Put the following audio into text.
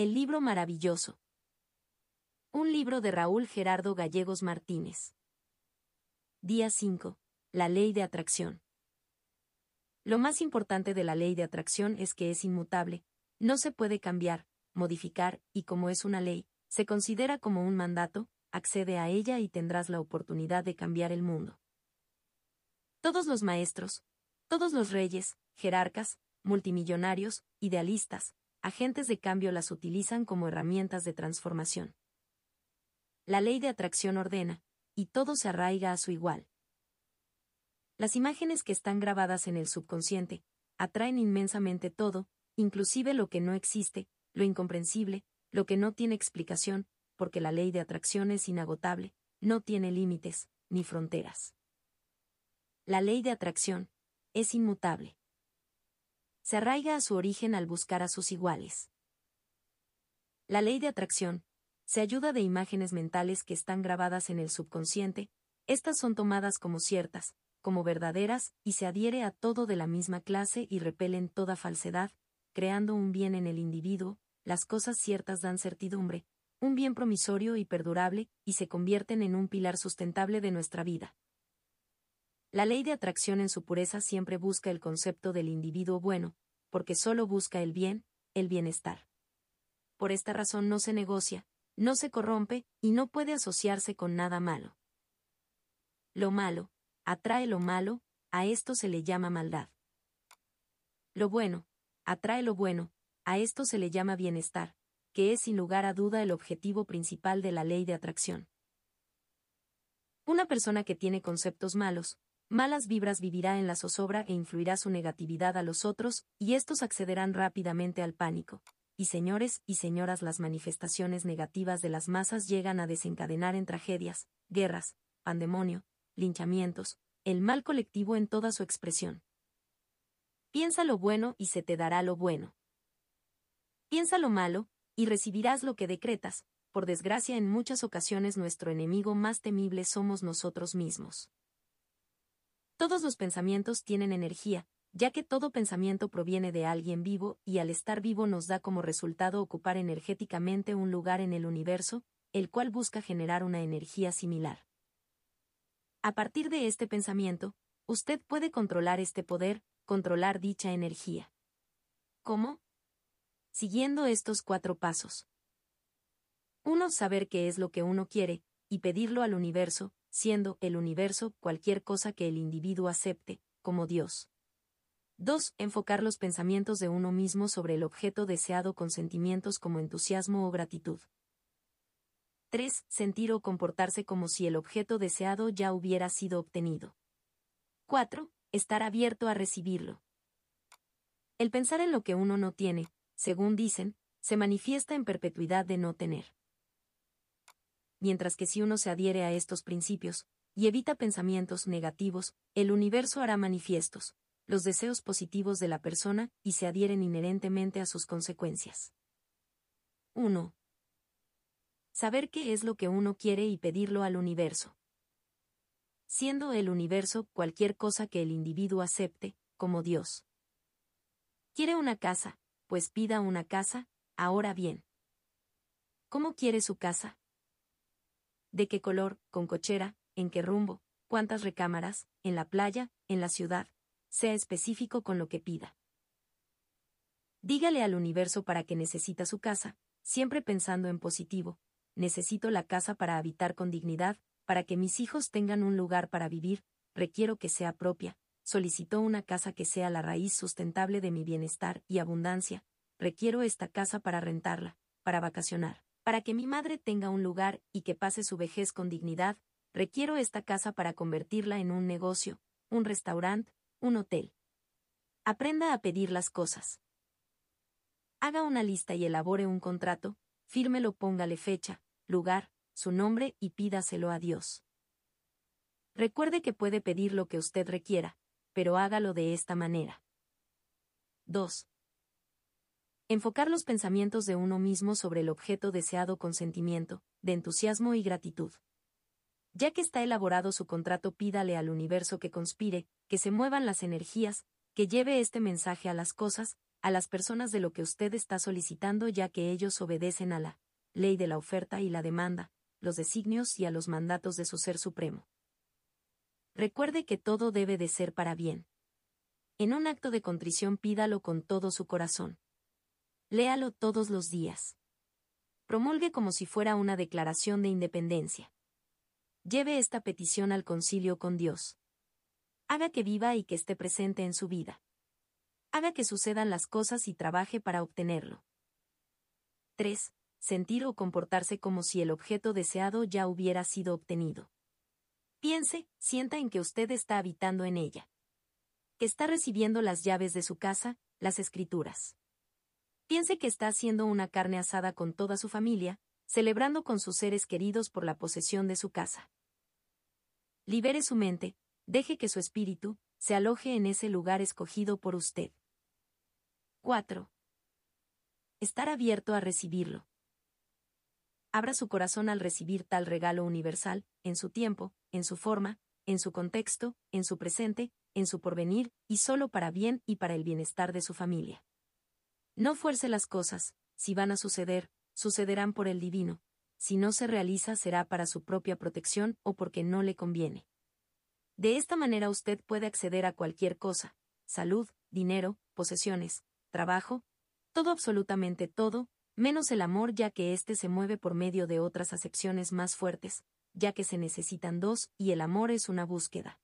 El libro maravilloso. Un libro de Raúl Gerardo Gallegos Martínez. Día 5. La ley de atracción. Lo más importante de la ley de atracción es que es inmutable, no se puede cambiar, modificar, y como es una ley, se considera como un mandato, accede a ella y tendrás la oportunidad de cambiar el mundo. Todos los maestros, todos los reyes, jerarcas, multimillonarios, idealistas, agentes de cambio las utilizan como herramientas de transformación. La ley de atracción ordena, y todo se arraiga a su igual. Las imágenes que están grabadas en el subconsciente, atraen inmensamente todo, inclusive lo que no existe, lo incomprensible, lo que no tiene explicación, porque la ley de atracción es inagotable, no tiene límites, ni fronteras. La ley de atracción es inmutable. Se arraiga a su origen al buscar a sus iguales. La ley de atracción se ayuda de imágenes mentales que están grabadas en el subconsciente, estas son tomadas como ciertas, como verdaderas, y se adhiere a todo de la misma clase y repelen toda falsedad, creando un bien en el individuo, las cosas ciertas dan certidumbre, un bien promisorio y perdurable, y se convierten en un pilar sustentable de nuestra vida. La ley de atracción en su pureza siempre busca el concepto del individuo bueno, porque solo busca el bien, el bienestar. Por esta razón no se negocia, no se corrompe, y no puede asociarse con nada malo. Lo malo, atrae lo malo, a esto se le llama maldad. Lo bueno, atrae lo bueno, a esto se le llama bienestar, que es sin lugar a duda el objetivo principal de la ley de atracción. Una persona que tiene conceptos malos, malas vibras vivirá en la zozobra e influirá su negatividad a los otros, y estos accederán rápidamente al pánico. Y señores y señoras, las manifestaciones negativas de las masas llegan a desencadenar en tragedias, guerras, pandemonio, linchamientos, el mal colectivo en toda su expresión. Piensa lo bueno y se te dará lo bueno. Piensa lo malo, y recibirás lo que decretas, por desgracia en muchas ocasiones nuestro enemigo más temible somos nosotros mismos. Todos los pensamientos tienen energía, ya que todo pensamiento proviene de alguien vivo y al estar vivo nos da como resultado ocupar energéticamente un lugar en el universo, el cual busca generar una energía similar. A partir de este pensamiento, usted puede controlar este poder, controlar dicha energía. ¿Cómo? Siguiendo estos cuatro pasos. 1. Saber qué es lo que uno quiere, y pedirlo al universo, siendo el universo cualquier cosa que el individuo acepte, como Dios. 2. Enfocar los pensamientos de uno mismo sobre el objeto deseado con sentimientos como entusiasmo o gratitud. 3. Sentir o comportarse como si el objeto deseado ya hubiera sido obtenido. 4. Estar abierto a recibirlo. El pensar en lo que uno no tiene, según dicen, se manifiesta en perpetuidad de no tener mientras que si uno se adhiere a estos principios, y evita pensamientos negativos, el universo hará manifiestos, los deseos positivos de la persona, y se adhieren inherentemente a sus consecuencias. 1. Saber qué es lo que uno quiere y pedirlo al universo. Siendo el universo cualquier cosa que el individuo acepte, como Dios. ¿Quiere una casa? Pues pida una casa, ahora bien. ¿Cómo quiere su casa? De qué color, con cochera, en qué rumbo, cuántas recámaras, en la playa, en la ciudad, sea específico con lo que pida. Dígale al universo para que necesita su casa, siempre pensando en positivo, necesito la casa para habitar con dignidad, para que mis hijos tengan un lugar para vivir, requiero que sea propia, solicito una casa que sea la raíz sustentable de mi bienestar y abundancia, requiero esta casa para rentarla, para vacacionar. Para que mi madre tenga un lugar y que pase su vejez con dignidad, requiero esta casa para convertirla en un negocio, un restaurante, un hotel. Aprenda a pedir las cosas. Haga una lista y elabore un contrato, fírmelo, póngale fecha, lugar, su nombre y pídaselo a Dios. Recuerde que puede pedir lo que usted requiera, pero hágalo de esta manera. 2. Enfocar los pensamientos de uno mismo sobre el objeto deseado con sentimiento, de entusiasmo y gratitud. Ya que está elaborado su contrato, pídale al universo que conspire, que se muevan las energías, que lleve este mensaje a las cosas, a las personas de lo que usted está solicitando ya que ellos obedecen a la ley de la oferta y la demanda, los designios y a los mandatos de su Ser Supremo. Recuerde que todo debe de ser para bien. En un acto de contrición pídalo con todo su corazón. Léalo todos los días. Promulgue como si fuera una declaración de independencia. Lleve esta petición al concilio con Dios. Haga que viva y que esté presente en su vida. Haga que sucedan las cosas y trabaje para obtenerlo. 3. Sentir o comportarse como si el objeto deseado ya hubiera sido obtenido. Piense, sienta en que usted está habitando en ella que está recibiendo las llaves de su casa, las escrituras. Piense que está haciendo una carne asada con toda su familia, celebrando con sus seres queridos por la posesión de su casa. Libere su mente, deje que su espíritu se aloje en ese lugar escogido por usted. 4. Estar abierto a recibirlo. Abra su corazón al recibir tal regalo universal, en su tiempo, en su forma, en su contexto, en su presente, en su porvenir, y solo para bien y para el bienestar de su familia. No fuerce las cosas, si van a suceder, sucederán por el divino, si no se realiza será para su propia protección o porque no le conviene. De esta manera usted puede acceder a cualquier cosa, salud, dinero, posesiones, trabajo, todo absolutamente todo, menos el amor ya que éste se mueve por medio de otras acepciones más fuertes, ya que se necesitan dos y el amor es una búsqueda.